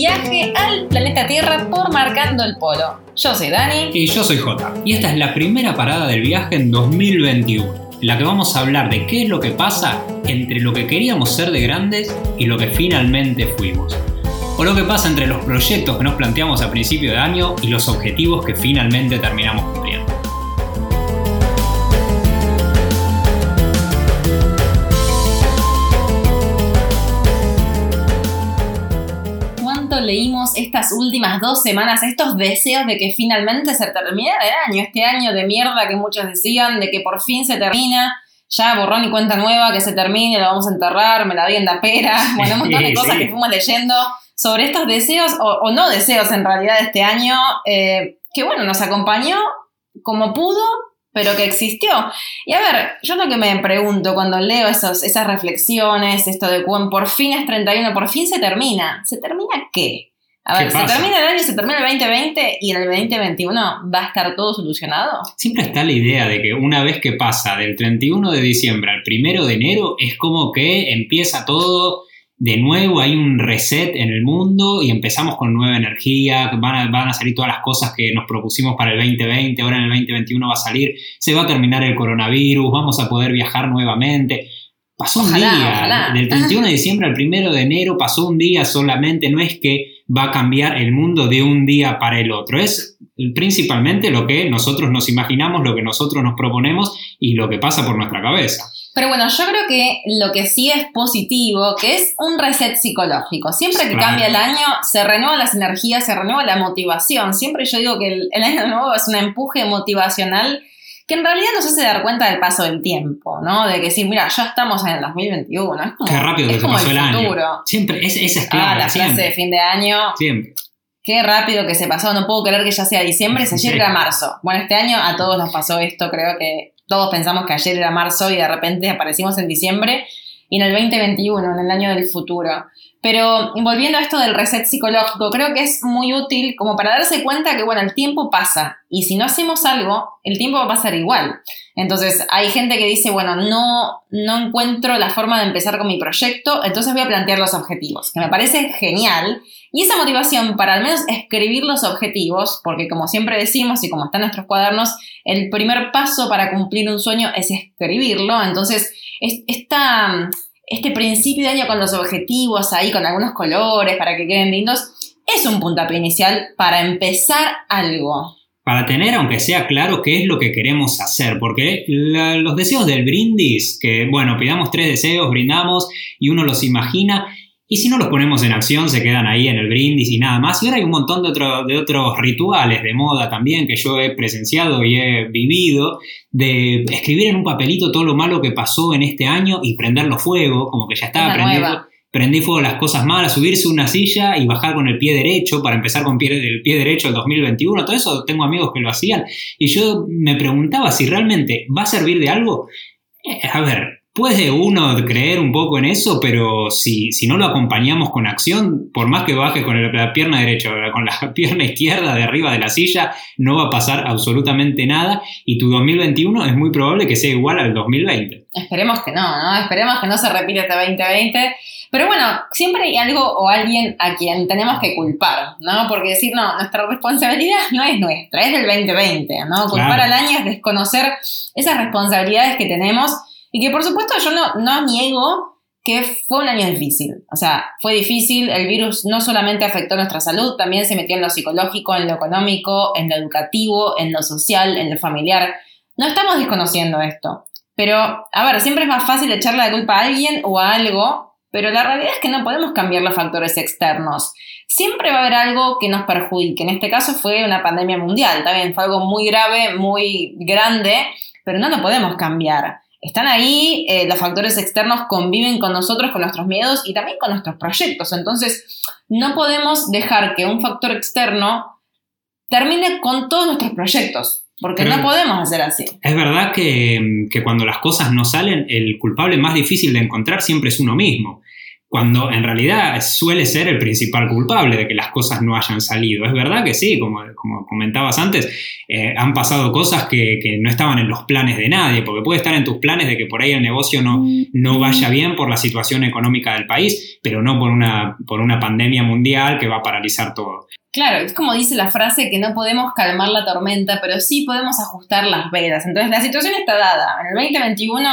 viaje al planeta Tierra por Marcando el Polo. Yo soy Dani. Y yo soy Jota. Y esta es la primera parada del viaje en 2021, en la que vamos a hablar de qué es lo que pasa entre lo que queríamos ser de grandes y lo que finalmente fuimos. O lo que pasa entre los proyectos que nos planteamos a principio de año y los objetivos que finalmente terminamos ¿Cuánto leímos estas últimas dos semanas estos deseos de que finalmente se terminara el año? Este año de mierda que muchos decían, de que por fin se termina ya borrón y cuenta nueva, que se termine, lo vamos a enterrar, me la doy en la pera, bueno, un montón de cosas que fuimos leyendo sobre estos deseos, o, no deseos en realidad este año, eh, que bueno, nos acompañó como pudo, pero que existió. Y a ver, yo lo que me pregunto cuando leo esos, esas reflexiones, esto de cuando por fin es 31, por fin se termina. ¿Se termina qué? A ver, se termina el año, se termina el 2020 y en el 2021 va a estar todo solucionado. Siempre está la idea de que una vez que pasa del 31 de diciembre al 1 de enero, es como que empieza todo de nuevo, hay un reset en el mundo y empezamos con nueva energía, van a, van a salir todas las cosas que nos propusimos para el 2020, ahora en el 2021 va a salir, se va a terminar el coronavirus, vamos a poder viajar nuevamente. Pasó un día, del 31 de diciembre al 1 de enero pasó un día solamente, no es que va a cambiar el mundo de un día para el otro, es principalmente lo que nosotros nos imaginamos, lo que nosotros nos proponemos y lo que pasa por nuestra cabeza. Pero bueno, yo creo que lo que sí es positivo, que es un reset psicológico. Siempre que cambia el año, se renuevan las energías, se renueva la motivación. Siempre yo digo que el, el año nuevo es un empuje motivacional que en realidad nos hace dar cuenta del paso del tiempo, ¿no? De que sí, mira, ya estamos en el 2021. Es como, Qué rápido que se pasó el, año. Siempre, esa es clave. Ah, la frase de fin de año. Siempre. Qué rápido que se pasó, no puedo creer que ya sea diciembre, si ayer era marzo. Bueno, este año a todos nos pasó esto, creo que todos pensamos que ayer era marzo y de repente aparecimos en diciembre y en el 2021, en el año del futuro. Pero volviendo a esto del reset psicológico, creo que es muy útil como para darse cuenta que, bueno, el tiempo pasa y si no hacemos algo, el tiempo va a pasar igual. Entonces, hay gente que dice, bueno, no, no encuentro la forma de empezar con mi proyecto, entonces voy a plantear los objetivos, que me parece genial. Y esa motivación para al menos escribir los objetivos, porque como siempre decimos y como está en nuestros cuadernos, el primer paso para cumplir un sueño es escribirlo. Entonces, esta este principio de año con los objetivos ahí, con algunos colores para que queden lindos, es un puntapié inicial para empezar algo. Para tener, aunque sea claro, qué es lo que queremos hacer, porque los deseos del brindis, que bueno, pidamos tres deseos, brindamos y uno los imagina, y si no los ponemos en acción, se quedan ahí en el brindis y nada más. Y ahora hay un montón de, de otros rituales de moda también que yo he presenciado y he vivido, de escribir en un papelito todo lo malo que pasó en este año y prenderlo fuego, como que ya estaba prendiendo. Prendí fuego las cosas malas, subirse una silla y bajar con el pie derecho para empezar con el pie derecho el 2021. Todo eso tengo amigos que lo hacían. Y yo me preguntaba si realmente va a servir de algo. Eh, a ver, Puede uno creer un poco en eso, pero si, si no lo acompañamos con acción, por más que baje con la pierna derecha o con la pierna izquierda de arriba de la silla, no va a pasar absolutamente nada y tu 2021 es muy probable que sea igual al 2020. Esperemos que no, ¿no? Esperemos que no se repita este 2020. Pero bueno, siempre hay algo o alguien a quien tenemos que culpar, ¿no? Porque decir, no, nuestra responsabilidad no es nuestra, es del 2020, ¿no? Culpar al año es desconocer esas responsabilidades que tenemos y que por supuesto yo no, no niego que fue un año difícil. O sea, fue difícil, el virus no solamente afectó nuestra salud, también se metió en lo psicológico, en lo económico, en lo educativo, en lo social, en lo familiar. No estamos desconociendo esto. Pero, a ver, siempre es más fácil echarle la culpa a alguien o a algo, pero la realidad es que no podemos cambiar los factores externos. Siempre va a haber algo que nos perjudique. En este caso fue una pandemia mundial, también fue algo muy grave, muy grande, pero no lo podemos cambiar están ahí, eh, los factores externos conviven con nosotros, con nuestros miedos y también con nuestros proyectos. Entonces, no podemos dejar que un factor externo termine con todos nuestros proyectos. Porque no podemos hacer así. Es verdad que, que, cuando las cosas no salen, el culpable más difícil de encontrar siempre es uno mismo. Cuando en realidad suele ser el principal culpable de que las cosas no hayan salido. Es verdad que sí, como, como comentabas antes, eh, han pasado cosas que, no estaban en los planes de nadie, porque puede estar en tus planes de que por ahí el negocio no, no vaya bien por la situación económica del país, pero no por una, por una pandemia mundial que va a paralizar todo. Claro, es como dice la frase que no podemos calmar la tormenta, pero sí podemos ajustar las velas. Entonces la situación está dada. En el 2021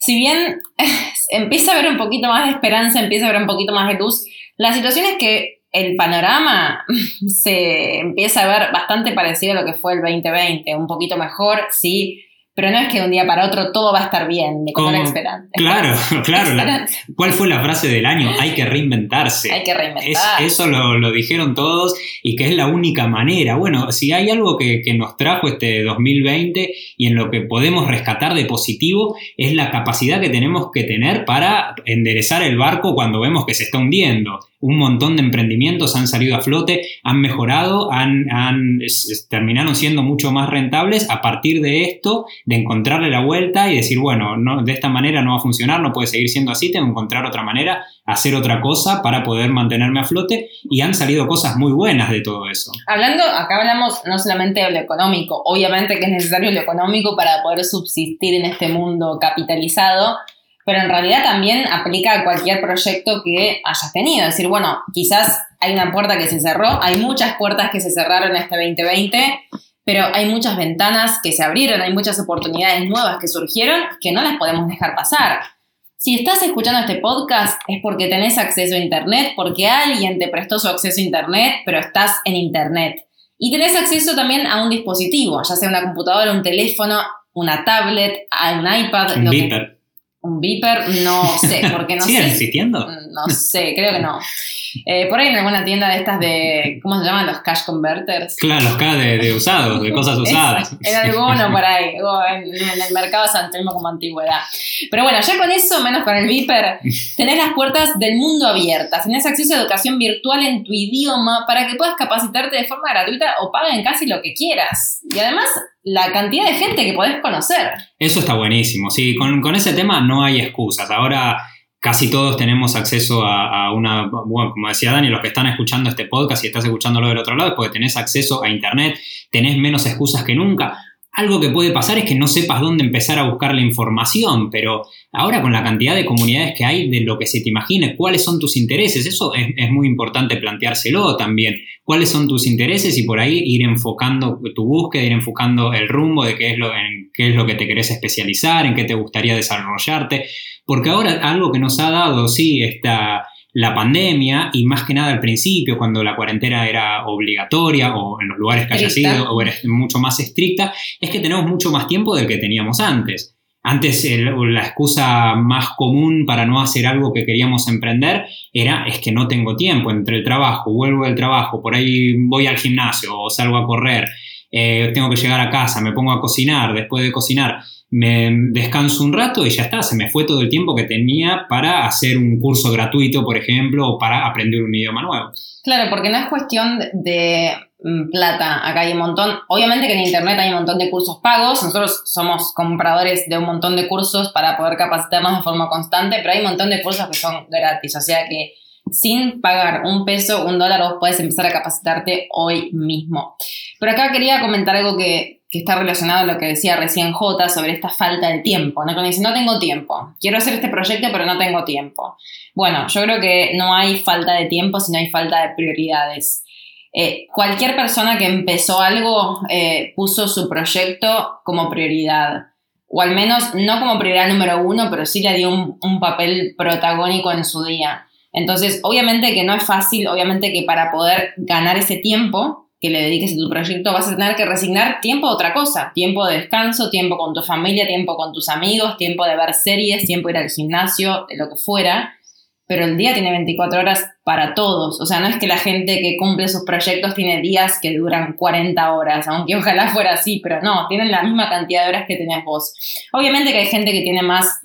si bien empieza a haber un poquito más de esperanza, empieza a haber un poquito más de luz, la situación es que el panorama se empieza a ver bastante parecido a lo que fue el 2020, un poquito mejor, sí, pero no es que de un día para otro todo va a estar bien, de con esperanza. Claro, claro. ¿Cuál fue la frase del año? Hay que reinventarse. Hay que reinventarse. eso lo, dijeron todos y que es la única manera. Bueno, si hay algo que, que, nos trajo este 2020 y en lo que podemos rescatar de positivo, es la capacidad que tenemos que tener para enderezar el barco cuando vemos que se está hundiendo un montón de emprendimientos han salido a flote, han mejorado, han, terminaron siendo mucho más rentables a partir de esto, de encontrarle la vuelta y decir, bueno, no, de esta manera no va a funcionar, no puede seguir siendo así, tengo que encontrar otra manera, hacer otra cosa para poder mantenerme a flote y han salido cosas muy buenas de todo eso. Hablando, acá hablamos no solamente de lo económico, obviamente que es necesario lo económico para poder subsistir en este mundo capitalizado, pero en realidad también aplica a cualquier proyecto que hayas tenido. Es decir, bueno, quizás hay una puerta que se cerró, hay muchas puertas que se cerraron este 2020, pero hay muchas ventanas que se abrieron, hay muchas oportunidades nuevas que surgieron que no las podemos dejar pasar. Si estás escuchando este podcast es porque tenés acceso a Internet, porque alguien te prestó su acceso a Internet, pero estás en Internet. Y tenés acceso también a un dispositivo, ya sea una computadora, un teléfono, una tablet, un iPad. Un un beeper, no sé, porque no ¿Siguen sé. existiendo? No sé, creo que no. Eh, por ahí en alguna tienda de estas de, ¿cómo se llaman? Los cash converters. Claro, los K de, usados, de cosas usadas. en alguno por ahí, en, el mercado San Telmo como antigüedad. Pero bueno, ya con eso, menos con el Viper, tenés las puertas del mundo abiertas, tenés acceso a educación virtual en tu idioma para que puedas capacitarte de forma gratuita o paguen casi lo que quieras. Y además, la cantidad de gente que podés conocer. Eso está buenísimo, sí, con, con ese tema no hay excusas. Ahora casi todos tenemos acceso a, una, bueno, como decía Dani, los que están escuchando este podcast y estás escuchándolo del otro lado es porque tenés acceso a Internet, tenés menos excusas que nunca. Algo que puede pasar es que no sepas dónde empezar a buscar la información, pero ahora con la cantidad de comunidades que hay, de lo que se te imagine, cuáles son tus intereses, eso es, muy importante planteárselo también. ¿Cuáles son tus intereses? Y por ahí ir enfocando tu búsqueda, ir enfocando el rumbo de qué es lo, qué es lo que te querés especializar, en qué te gustaría desarrollarte. Porque ahora algo que nos ha dado, sí, esta, la pandemia y más que nada al principio, cuando la cuarentena era obligatoria o en los lugares que haya sido o era mucho más estricta, es que tenemos mucho más tiempo del que teníamos antes. Antes la excusa más común para no hacer algo que queríamos emprender era es que no tengo tiempo entre el trabajo, vuelvo del trabajo, por ahí voy al gimnasio o salgo a correr, eh, tengo que llegar a casa, me pongo a cocinar, después de cocinar me descanso un rato y ya está, se me fue todo el tiempo que tenía para hacer un curso gratuito, por ejemplo, o para aprender un idioma nuevo. Claro, porque no es cuestión de mm, plata, acá hay un montón, obviamente que en Internet hay un montón de cursos pagos, nosotros somos compradores de un montón de cursos para poder capacitarnos de forma constante, pero hay un montón de cursos que son gratis, o sea que sin pagar un peso, un dólar, vos puedes empezar a capacitarte hoy mismo. Pero acá quería comentar algo que, que está relacionado a lo que decía recién J sobre esta falta de tiempo, ¿no? Cuando dice, no tengo tiempo, quiero hacer este proyecto pero no tengo tiempo. Bueno, yo creo que no hay falta de tiempo, sino hay falta de prioridades. Eh, cualquier persona que empezó algo eh, puso su proyecto como prioridad, o al menos no como prioridad número uno, pero sí le dio un, un papel protagónico en su día. Entonces, obviamente que no es fácil, obviamente que para poder ganar ese tiempo, que le dediques a tu proyecto, vas a tener que resignar tiempo a otra cosa, tiempo de descanso, tiempo con tu familia, tiempo con tus amigos, tiempo de ver series, tiempo de ir al gimnasio, de lo que fuera, pero el día tiene 24 horas para todos, o sea, no es que la gente que cumple sus proyectos tiene días que duran 40 horas, aunque ojalá fuera así, pero no, tienen la misma cantidad de horas que tenés vos. Obviamente que hay gente que tiene más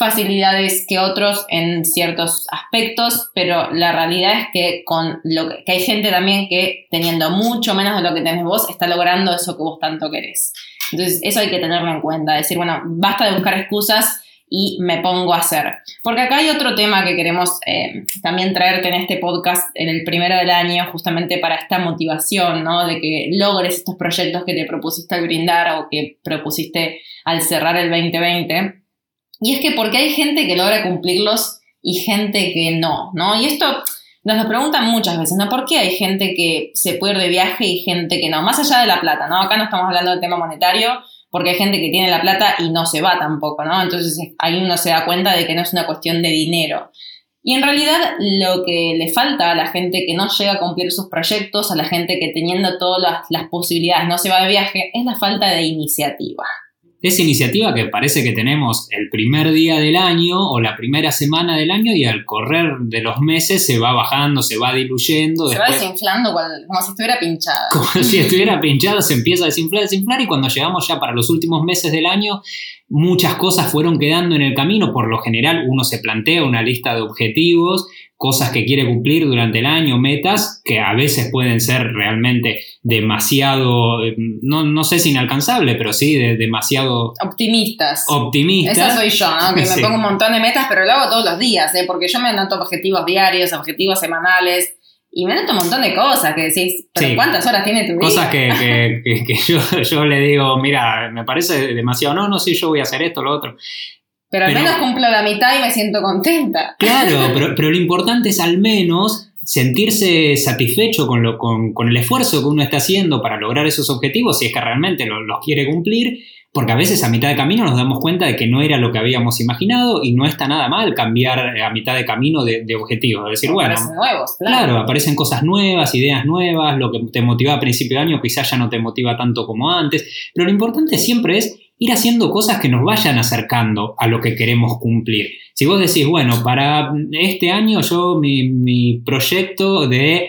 facilidades que otros en ciertos aspectos, pero la realidad es que con lo que, hay gente también que teniendo mucho menos de lo que tenés vos está logrando eso que vos tanto querés. Entonces, eso hay que tenerlo en cuenta, decir, bueno, basta de buscar excusas y me pongo a hacer. Porque acá hay otro tema que queremos eh, también traerte en este podcast en el primero del año, justamente para esta motivación, ¿no? De que logres estos proyectos que te propusiste al brindar o que propusiste al cerrar el 2020. Y es que porque hay gente que logra cumplirlos y gente que no, ¿no? Y esto nos lo preguntan muchas veces, ¿no? ¿Por qué hay gente que se puede de viaje y gente que no? Más allá de la plata, ¿no? Acá no estamos hablando del tema monetario, porque hay gente que tiene la plata y no se va tampoco, ¿no? Entonces ahí uno se da cuenta de que no es una cuestión de dinero. Y en realidad lo que le falta a la gente que no llega a cumplir sus proyectos, a la gente que teniendo todas las posibilidades no se va de viaje, es la falta de iniciativa esa iniciativa que parece que tenemos el primer día del año o la primera semana del año y al correr de los meses se va bajando, se va diluyendo. Se va desinflando como si estuviera pinchada. Como si estuviera pinchada, se empieza a desinflar, desinflar y cuando llegamos ya para los últimos meses del año, muchas cosas fueron quedando en el camino. Por lo general uno se plantea una lista de objetivos cosas que quiere cumplir durante el año, metas que a veces pueden ser realmente demasiado, no, no sé si inalcanzable, pero sí de, demasiado... Optimistas. Optimistas. Esa soy yo, ¿no? que me pongo un montón de metas, pero lo hago todos los días, ¿eh? porque yo me anoto objetivos diarios, objetivos semanales. Y me anoto un montón de cosas que decís, pero ¿cuántas horas tiene tu vida? Cosas que, que, yo, yo, le digo, mira, me parece demasiado, no, no, sí, yo voy a hacer esto, lo otro. Pero al menos cumplo la mitad y me siento contenta. Claro, pero, pero lo importante es al menos sentirse satisfecho con, lo, con, con, el esfuerzo que uno está haciendo para lograr esos objetivos, si es que realmente los quiere cumplir, porque a veces a mitad de camino nos damos cuenta de que no era lo que habíamos imaginado y no está nada mal cambiar a mitad de camino de, de objetivos. Es decir, bueno, aparecen nuevos, claro. claro. aparecen cosas nuevas, ideas nuevas, lo que te motivaba a principio de año quizás ya no te motiva tanto como antes, pero lo importante siempre es ir haciendo cosas que nos vayan acercando a lo que queremos cumplir. Si vos decís, bueno, para este año yo mi, proyecto de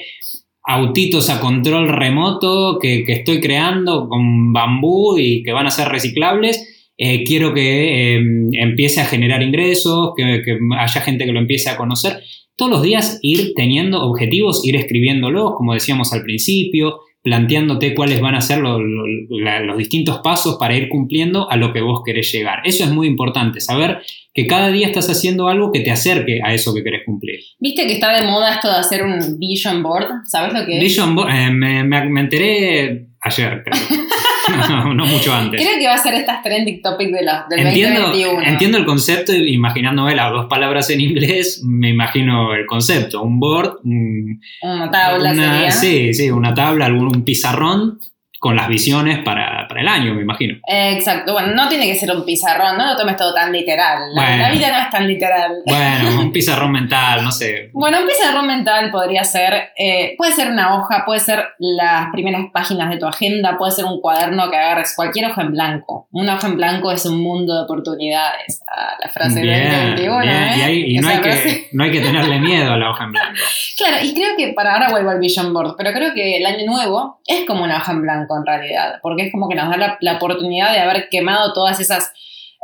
autitos a control remoto que, estoy creando con bambú y que van a ser reciclables, eh, quiero que em, empiece a generar ingresos, que, que, haya gente que lo empiece a conocer. Todos los días ir teniendo objetivos, ir escribiéndolos, como decíamos al principio, planteándote cuáles van a ser los distintos pasos para ir cumpliendo a lo que vos querés llegar. Eso es muy importante, saber que cada día estás haciendo algo que te acerque a eso que querés cumplir. ¿Viste que está de moda esto de hacer un vision board? ¿Sabes lo que es? Vision board, eh, me, me, enteré ayer, creo. no, mucho antes. Creo que va a ser estas trending topics de la, del entiendo, 2021. Entiendo el concepto, imaginándome las dos palabras en inglés, me imagino el concepto. Un board, una tabla sería. Sí, sí, una tabla, algún un pizarrón con las visiones para, el año, me imagino. exacto, bueno, no tiene que ser un pizarrón, no lo tomes todo tan literal. La, vida no es tan literal. Bueno, un pizarrón mental, no sé. Bueno, un pizarrón mental podría ser, eh, puede ser una hoja, puede ser las primeras páginas de tu agenda, puede ser un cuaderno que agarres, cualquier hoja en blanco. Una hoja en blanco es un mundo de oportunidades. Ah, la frase de 2021. ¿eh? Y, no, hay que, no hay que tenerle miedo a la hoja en blanco. Claro, y creo que para ahora vuelvo al Vision Board, pero creo que el año nuevo es como una hoja en blanco en realidad, porque es como que nos da la, oportunidad de haber quemado todas esas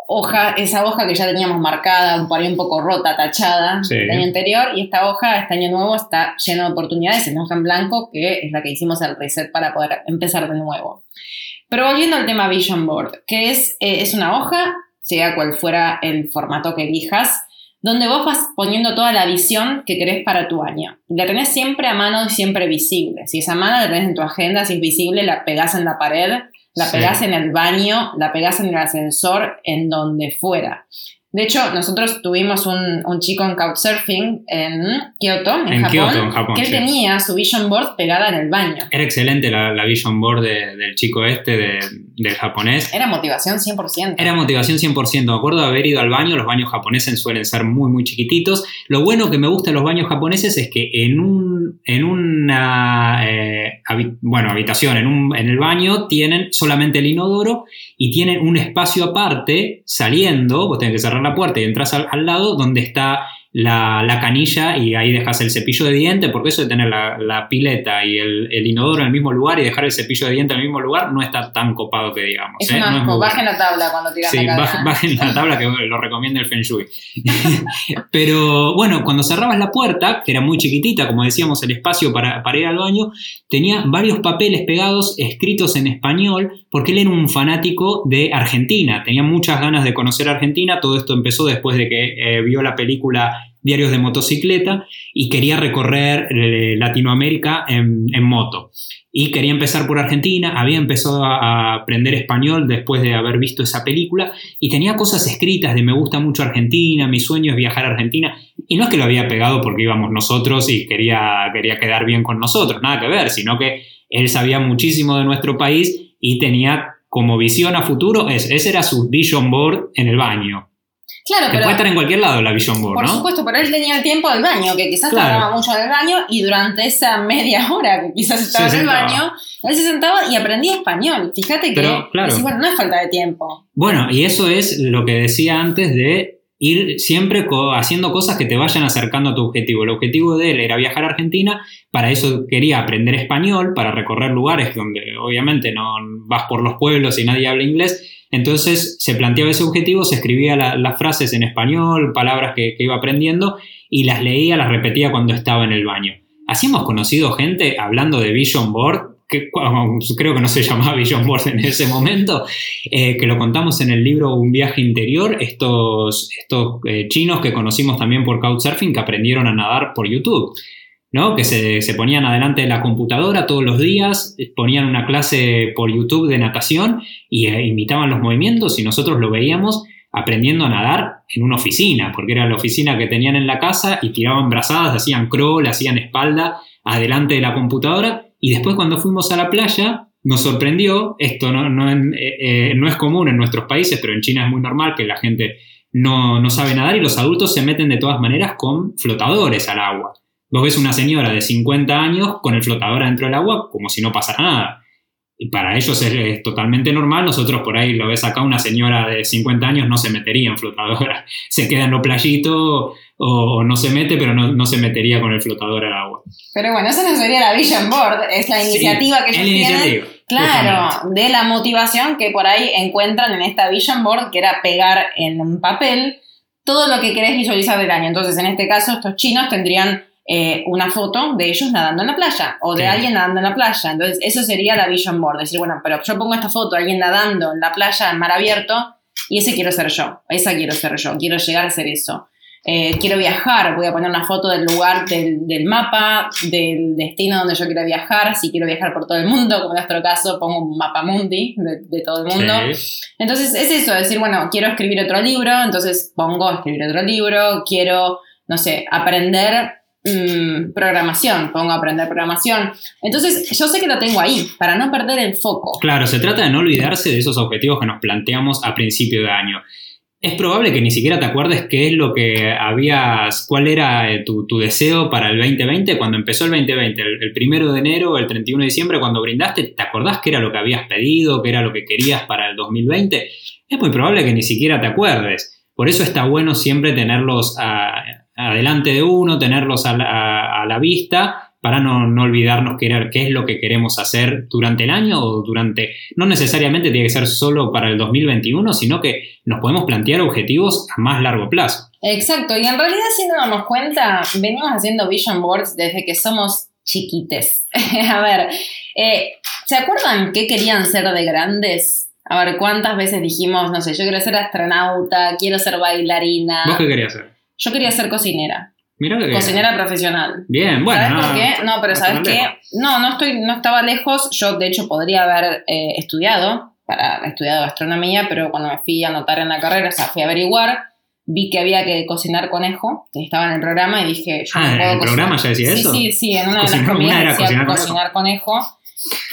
hojas, esa hoja que ya teníamos marcada, por ahí un poco rota, tachada el año anterior, y esta hoja, este año nuevo, está lleno de oportunidades, es una hoja en blanco, que es la que hicimos el reset para poder empezar de nuevo. Pero volviendo al tema Vision Board, que es, eh, es una hoja, sea cual fuera el formato que elijas, donde vos vas poniendo toda la visión que querés para tu año. La tenés siempre a mano y siempre visible. Si es a mano, la tenés en tu agenda, si es visible, la pegás en la pared, la pegás en el baño, la pegás en el ascensor, en donde fuera. De hecho, nosotros tuvimos un, chico en Couchsurfing en Kyoto, en, Japón, que él tenía su vision board pegada en el baño. Era excelente la, vision board del chico este, del japonés. Era motivación 100%. Era motivación 100%. Me acuerdo de haber ido al baño, los baños japoneses suelen ser muy, muy chiquititos. Lo bueno que me gusta de los baños japoneses es que en, un, en una eh, bueno, habitación, en, un, en el baño, tienen solamente el inodoro y tienen un espacio aparte saliendo, vos tenés que cerrar la puerta y entras al, lado donde está la, la, canilla y ahí dejas el cepillo de diente, porque eso de tener la, la pileta y el, el, inodoro en el mismo lugar y dejar el cepillo de diente en el mismo lugar no está tan copado que digamos. Es ¿eh? una, no es bajen la tabla cuando tiras sí, la bajen, bajen la tabla que lo recomienda el Feng Shui. Pero bueno, cuando cerrabas la puerta, que era muy chiquitita, como decíamos, el espacio para, para ir al baño, tenía varios papeles pegados escritos en español, porque él era un fanático de Argentina, tenía muchas ganas de conocer Argentina, todo esto empezó después de que eh, vio la película Diarios de motocicleta y quería recorrer eh, Latinoamérica en, moto. Y quería empezar por Argentina, había empezado a, aprender español después de haber visto esa película y tenía cosas escritas de me gusta mucho Argentina, mi sueño es viajar a Argentina. Y no es que lo había pegado porque íbamos nosotros y quería, quería quedar bien con nosotros, nada que ver, sino que él sabía muchísimo de nuestro país y tenía como visión a futuro, ese, ese era su vision board en el baño. Claro, que puede estar en cualquier lado la Vision Board, por ¿no? supuesto, pero él tenía el tiempo del baño, que quizás Claro. tardaba mucho en el baño, y durante esa media hora que quizás estaba Se en el baño, él se sentaba y aprendía español. Fíjate que, Pero, claro. decís, bueno, no es falta de tiempo. Bueno, y eso es lo que decía antes de ir siempre co- haciendo cosas que te vayan acercando a tu objetivo. El objetivo de él era viajar a Argentina, para eso quería aprender español, para recorrer lugares donde obviamente no vas por los pueblos y nadie habla inglés. Entonces se planteaba ese objetivo, se escribía la- las frases en español, palabras que, iba aprendiendo y las leía, las repetía cuando estaba en el baño. Así hemos conocido gente hablando de Vision Board, que creo que no se llamaba Vision Board en ese momento, eh, que lo contamos en el libro Un viaje interior, estos, estos eh, chinos que conocimos también por Couchsurfing que aprendieron a nadar por YouTube. ¿No? Que se, ponían adelante de la computadora todos los días, eh, ponían una clase por YouTube de natación y eh, imitaban los movimientos y nosotros lo veíamos aprendiendo a nadar en una oficina, porque era la oficina que tenían en la casa y tiraban brazadas, hacían crawl, hacían espalda adelante de la computadora y después cuando fuimos a la playa nos sorprendió, esto no, no, eh, no es común en nuestros países, pero en China es muy normal que la gente no, no sabe nadar y los adultos se meten de todas maneras con flotadores al agua. Vos ves una señora de 50 años con el flotador adentro del agua como si no pasara nada. Y para ellos es, es totalmente normal. Nosotros por ahí lo ves acá, una señora de 50 años no se metería en flotadora. Se queda en lo playito o, o no se mete, pero no, no se metería con el flotador al agua. Pero bueno, esa no sería la Vision Board, es la Sí, iniciativa que es ellos la tienen. iniciativa, Claro, justamente. de la motivación que por ahí encuentran en esta Vision Board, que era pegar en un papel todo lo que querés visualizar del año. Entonces, en este caso, estos chinos tendrían eh, una foto de ellos nadando en la playa o de Sí. alguien nadando en la playa. Entonces, eso sería la Vision Board. Decir, bueno, pero yo pongo esta foto alguien nadando en la playa, en mar abierto, y ese quiero ser yo. Esa quiero ser yo. Quiero llegar a ser eso. Eh, quiero viajar, voy a poner una foto del lugar del, del mapa, del destino donde yo quiero viajar. Si quiero viajar por todo el mundo, como en nuestro caso, pongo un mapa mundi de, de todo el mundo. Sí. Entonces es eso, decir, bueno, quiero escribir otro libro, entonces pongo escribir otro libro, quiero, no sé, aprender mm, programación, pongo aprender programación. Entonces yo sé que lo tengo ahí, para no perder el foco. Claro, se trata de no olvidarse de esos objetivos que nos planteamos a principio de año. Es probable que ni siquiera te acuerdes qué es lo que habías, cuál era eh, tu, deseo para el 2020 cuando empezó el 2020, el, el primero de enero, el 31 de diciembre, cuando brindaste, ¿te acordás qué era lo que habías pedido, qué era lo que querías para el 2020? Es muy probable que ni siquiera te acuerdes. Por eso está bueno siempre tenerlos a- adelante de uno, tenerlos a la, a- a la vista para no, no olvidarnos qué, era- qué es lo que queremos hacer durante el año o durante, no necesariamente tiene que ser solo para el 2021, sino que nos podemos plantear objetivos a más largo plazo. Exacto, y en realidad si nos damos cuenta, venimos haciendo vision boards desde que somos chiquites. a ver, eh, ¿se acuerdan qué querían ser de grandes? A ver, ¿cuántas veces dijimos, no sé, yo quiero ser astronauta, quiero ser bailarina? ¿Vos qué querías hacer? Yo quería ser cocinera, Mirá que cocinera profesional. Bien, bueno. ¿Sabes no, por qué? No, pero no ¿sabes qué? No, no estoy, no estaba lejos. Yo, de hecho, podría haber eh, estudiado, para estudiado gastronomía, pero cuando me fui a anotar en la carrera, o sea, fui a averiguar, vi que había que cocinar conejo, que estaba en el programa, y dije, yo Ah, no ¿en puedo el cocinar. programa ya decía sí, eso? Sí, sí, en una de las comidas decía cocinar conejo. cocinar conejo,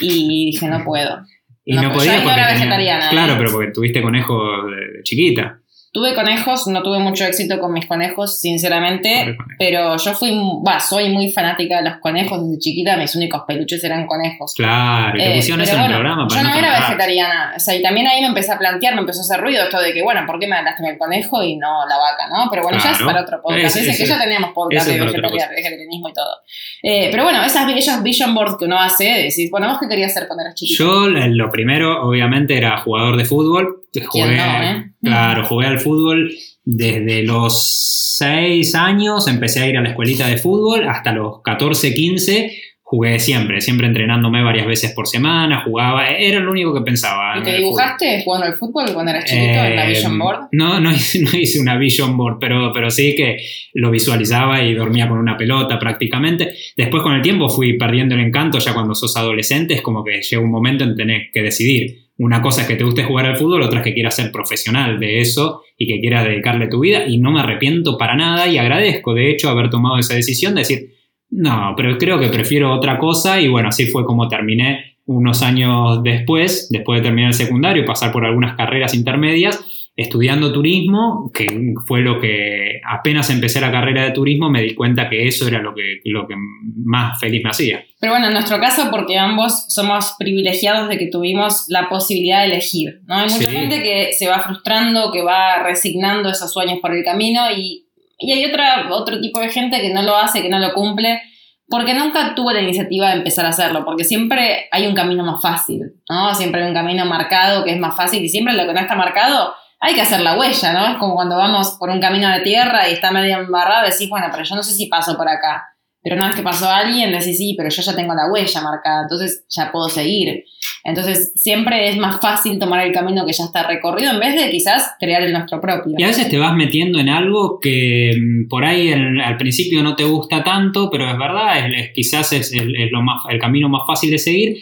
y dije, no puedo. Y No, no, yo porque era tenía- vegetariana, Claro, ¿eh? pero porque tuviste conejo de, de chiquita. Tuve conejos, no tuve mucho éxito con mis conejos, sinceramente, pero yo fui, va, soy muy fanática de los conejos desde chiquita, mis únicos peluches eran conejos. Claro, y te Eh, pusieron eso en el bueno, programa para Yo no no era vegetariana, o sea, y también ahí me empecé a plantear, me empezó a hacer ruido esto de que, bueno, ¿por qué me hablaste el conejo y no la vaca, no? Pero bueno, ya es para otro podcast, Es- ese es- que ya teníamos podcast de es vegetarianismo y todo. Eh, pero bueno, esas esos vision boards que uno hace, de decir, bueno, ¿vos qué querías hacer cuando eras chiquito? Yo eh, lo primero, obviamente, era jugador de fútbol. Jugué, ¿Quién no, eh? Claro, jugué al fútbol desde los 6 años, empecé a ir a la escuelita de fútbol, hasta los 14, 15, jugué siempre, siempre entrenándome varias veces por semana, jugaba, era lo único que pensaba. ¿Y te el fútbol. dibujaste jugando al fútbol cuando eras chiquito en la Eh, vision board? No, no hice, no hice una vision board, pero, pero sí que lo visualizaba y dormía con una pelota prácticamente. Después con el tiempo fui perdiendo el encanto, ya cuando sos adolescente es como que llega un momento en tener que decidir. Una cosa es que te guste jugar al fútbol, otra es que quieras ser profesional de eso y que quieras dedicarle tu vida. Y no me arrepiento para nada y agradezco de hecho haber tomado esa decisión de decir, no, pero creo que prefiero otra cosa y bueno, así fue como terminé unos años después, después de terminar el secundario, pasar por algunas carreras intermedias, estudiando turismo, que fue lo que apenas empecé la carrera de turismo me di cuenta que eso era lo que, lo que más feliz me hacía. Pero bueno, en nuestro caso, porque ambos somos privilegiados de que tuvimos la posibilidad de elegir, ¿no? Hay mucha Sí. gente que se va frustrando, que va resignando esos sueños por el camino y, y hay otra, otro tipo de gente que no lo hace, que no lo cumple, porque nunca tuvo la iniciativa de empezar a hacerlo, porque siempre hay un camino más fácil, ¿no? Siempre hay un camino marcado que es más fácil y siempre lo que no está marcado hay que hacer la huella, ¿no? Es como cuando vamos por un camino de tierra y está medio embarrado, decís, bueno, pero yo no sé si paso por acá. Pero una vez que pasó alguien, decís, sí, pero yo ya tengo la huella marcada, entonces ya puedo seguir. Entonces siempre es más fácil tomar el camino que ya está recorrido en vez de quizás crear el nuestro propio. Y a veces te vas metiendo en algo que mm, por ahí al principio no te gusta tanto, pero es verdad, es, es- quizás es lo más, el camino más fácil de seguir.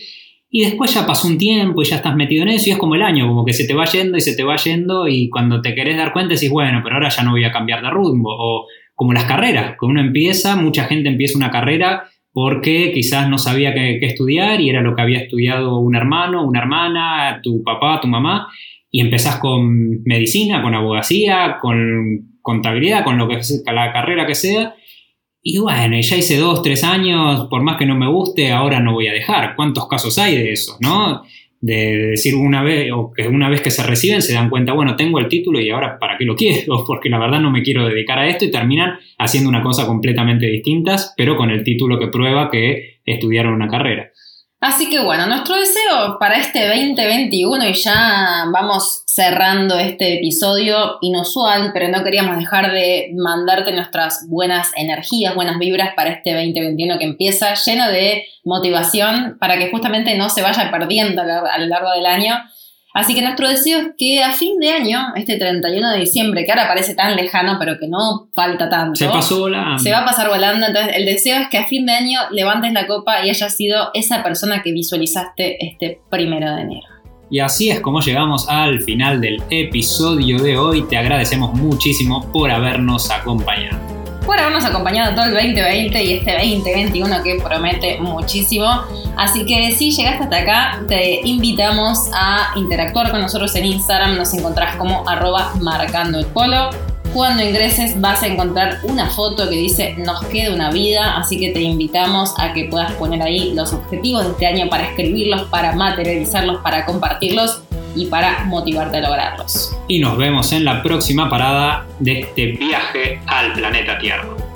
Y después ya pasó un tiempo y ya estás metido en eso y es como el año, como que se te va yendo y se te va yendo y cuando te querés dar cuenta decís, bueno, pero ahora ya no voy a cambiar de rumbo. O como las carreras, que uno empieza, mucha gente empieza una carrera porque quizás no sabía qué, estudiar y era lo que había estudiado un hermano, una hermana, tu papá, tu mamá, y empezás con medicina, con abogacía, con contabilidad, con lo que la carrera que sea. Y bueno, ya hice dos, tres años, por más que no me guste, ahora no voy a dejar. ¿Cuántos casos hay de eso, no? De decir una vez, o que una vez que se reciben se dan cuenta, bueno, tengo el título y ahora para qué lo quiero, porque la verdad no me quiero dedicar a esto y terminan haciendo una cosa completamente distintas, pero con el título que prueba que estudiaron una carrera. Así que bueno, nuestro deseo para este 2021 y ya vamos cerrando este episodio inusual, pero no queríamos dejar de mandarte nuestras buenas energías, buenas vibras para este 2021 que empieza lleno de motivación para que justamente no se vaya perdiendo a lo largo del año. Así que nuestro deseo es que a fin de año, este 31 de diciembre, que ahora parece tan lejano, pero que no falta tanto. Se pasó volando. Se va a pasar volando, entonces el deseo es que a fin de año levantes la copa y hayas sido esa persona que visualizaste este primero de enero. Y así es como llegamos al final del episodio de hoy. Te agradecemos muchísimo por habernos acompañado. Por habernos acompañado todo el 2020 y este 2021 que promete muchísimo. Así que si llegaste hasta acá, te invitamos a interactuar con nosotros en Instagram. Nos encontrás como arroba marcando el polo. Cuando ingreses vas a encontrar una foto que dice nos queda una vida, así que te invitamos a que puedas poner ahí los objetivos de este año para escribirlos, para materializarlos, para compartirlos y para motivarte a lograrlos. Y nos vemos en la próxima parada de este viaje al planeta Tierra.